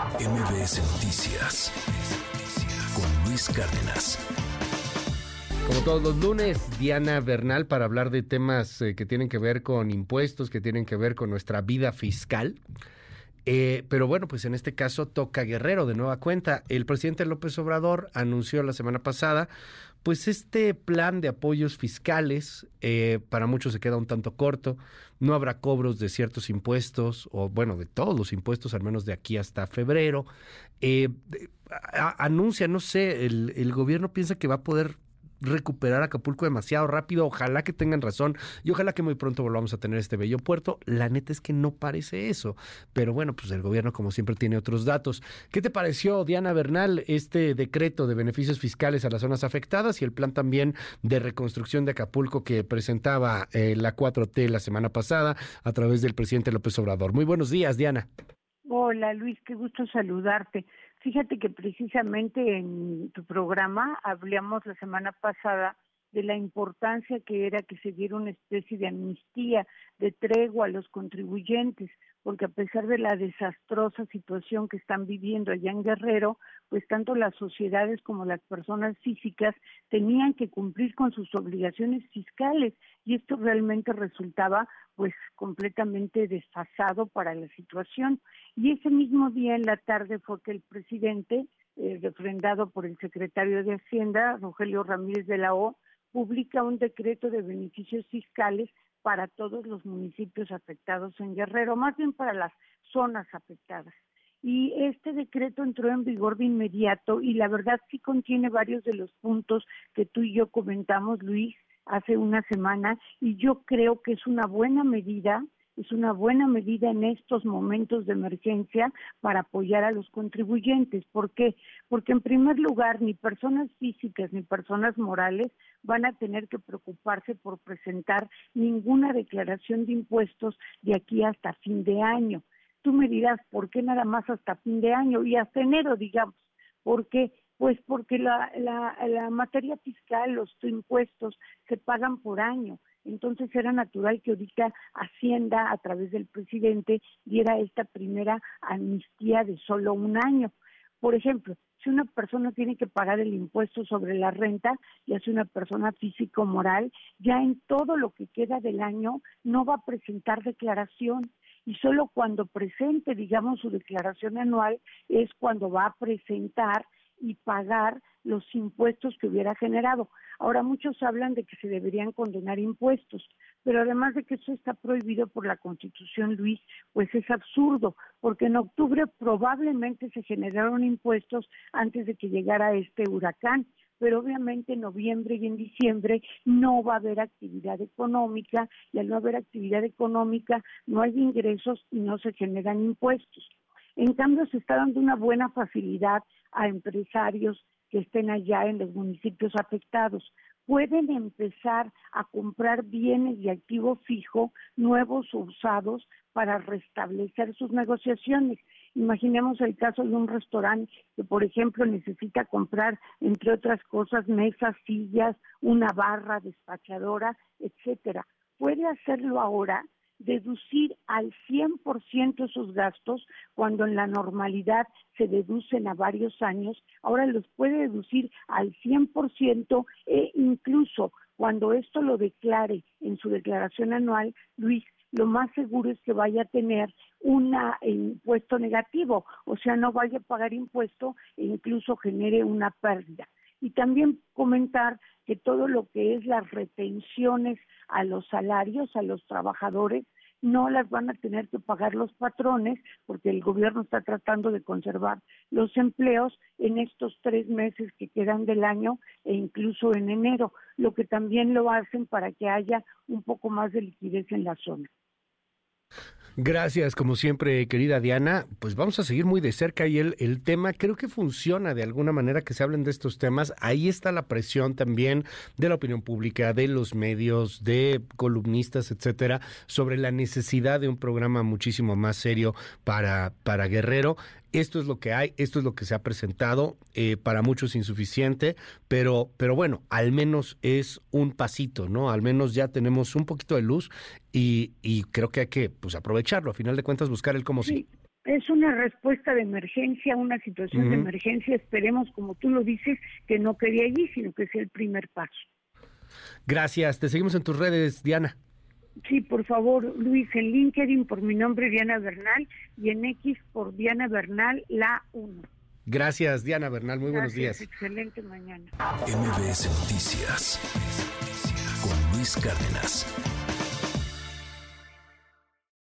MBS Noticias con Luis Cárdenas. Como todos los lunes, Diana Bernal para hablar de temas eh, que tienen que ver con impuestos, que tienen que ver con nuestra vida fiscal. Eh, pero bueno, pues en este caso toca Guerrero de nueva cuenta. El presidente López Obrador anunció la semana pasada pues este plan de apoyos fiscales eh, para muchos se queda un tanto corto. No habrá cobros de ciertos impuestos, o bueno, de todos los impuestos, al menos de aquí hasta febrero. Eh, anuncia, no sé, el, el gobierno piensa que va a poder recuperar Acapulco demasiado rápido. Ojalá que tengan razón y ojalá que muy pronto volvamos a tener este bello puerto. La neta es que no parece eso. Pero bueno, pues el gobierno como siempre tiene otros datos. ¿Qué te pareció, Diana Bernal, este decreto de beneficios fiscales a las zonas afectadas y el plan también de reconstrucción de Acapulco que presentaba eh, la 4T la semana pasada a través del presidente López Obrador? Muy buenos días, Diana. Hola Luis, qué gusto saludarte. Fíjate que precisamente en tu programa hablamos la semana pasada de la importancia que era que se diera una especie de amnistía, de tregua a los contribuyentes, porque a pesar de la desastrosa situación que están viviendo allá en Guerrero, pues tanto las sociedades como las personas físicas tenían que cumplir con sus obligaciones fiscales y esto realmente resultaba pues completamente desfasado para la situación. Y ese mismo día en la tarde fue que el presidente, eh, refrendado por el secretario de Hacienda, Rogelio Ramírez de la O, publica un decreto de beneficios fiscales para todos los municipios afectados en Guerrero, más bien para las zonas afectadas. Y este decreto entró en vigor de inmediato y la verdad sí contiene varios de los puntos que tú y yo comentamos, Luis, hace una semana y yo creo que es una buena medida es una buena medida en estos momentos de emergencia para apoyar a los contribuyentes. ¿Por qué? Porque en primer lugar, ni personas físicas ni personas morales van a tener que preocuparse por presentar ninguna declaración de impuestos de aquí hasta fin de año. Tú me dirás, ¿por qué nada más hasta fin de año y hasta enero, digamos? ¿Por qué? Pues porque la, la, materia fiscal, los impuestos se pagan por año. Entonces era natural que ahorita Hacienda, a través del presidente, diera esta primera amnistía de solo un año. Por ejemplo, si una persona tiene que pagar el impuesto sobre la renta, ya sea una persona físico moral, ya en todo lo que queda del año no va a presentar declaración y solo cuando presente, digamos, su declaración anual es cuando va a presentar y pagar los impuestos que hubiera generado. Ahora muchos hablan de que se deberían condenar impuestos, pero además de que eso está prohibido por la Constitución, Luis, pues es absurdo, porque en octubre probablemente se generaron impuestos antes de que llegara este huracán pero obviamente en noviembre y en diciembre no va a haber actividad económica y al no haber actividad económica no hay ingresos y no se generan impuestos. En cambio, se está dando una buena facilidad a empresarios que estén allá en los municipios afectados. Pueden empezar a comprar bienes de activo fijo, nuevos o usados, para restablecer sus negociaciones. Imaginemos el caso de un restaurante que, por ejemplo, necesita comprar, entre otras cosas, mesas, sillas, una barra despachadora, etcétera. Puede hacerlo ahora deducir al 100% sus gastos cuando en la normalidad se deducen a varios años, ahora los puede deducir al 100% e incluso cuando esto lo declare en su declaración anual, Luis, lo más seguro es que vaya a tener un impuesto negativo, o sea, no vaya a pagar impuesto e incluso genere una pérdida. Y también comentar que todo lo que es las retenciones a los salarios, a los trabajadores, no las van a tener que pagar los patrones porque el gobierno está tratando de conservar los empleos en estos tres meses que quedan del año e incluso en enero, lo que también lo hacen para que haya un poco más de liquidez en la zona. Gracias, como siempre, querida Diana. Pues vamos a seguir muy de cerca y el, el tema creo que funciona de alguna manera que se hablen de estos temas. Ahí está la presión también de la opinión pública, de los medios, de columnistas, etcétera, sobre la necesidad de un programa muchísimo más serio para, para Guerrero esto es lo que hay, esto es lo que se ha presentado, eh, para muchos insuficiente, pero, pero bueno, al menos es un pasito, ¿no? Al menos ya tenemos un poquito de luz y, y creo que hay que pues, aprovecharlo, a final de cuentas buscar el cómo sí. es una respuesta de emergencia, una situación de emergencia. Esperemos, como tú lo dices, que no quede allí, sino que sea el primer paso. Gracias. Te seguimos en tus redes, Diana. Sí, por favor, Luis, en LinkedIn por mi nombre Diana Bernal y en X por Diana Bernal, la 1. Gracias, Diana Bernal. Muy buenos días. Excelente mañana. MBS Noticias con Luis Cárdenas.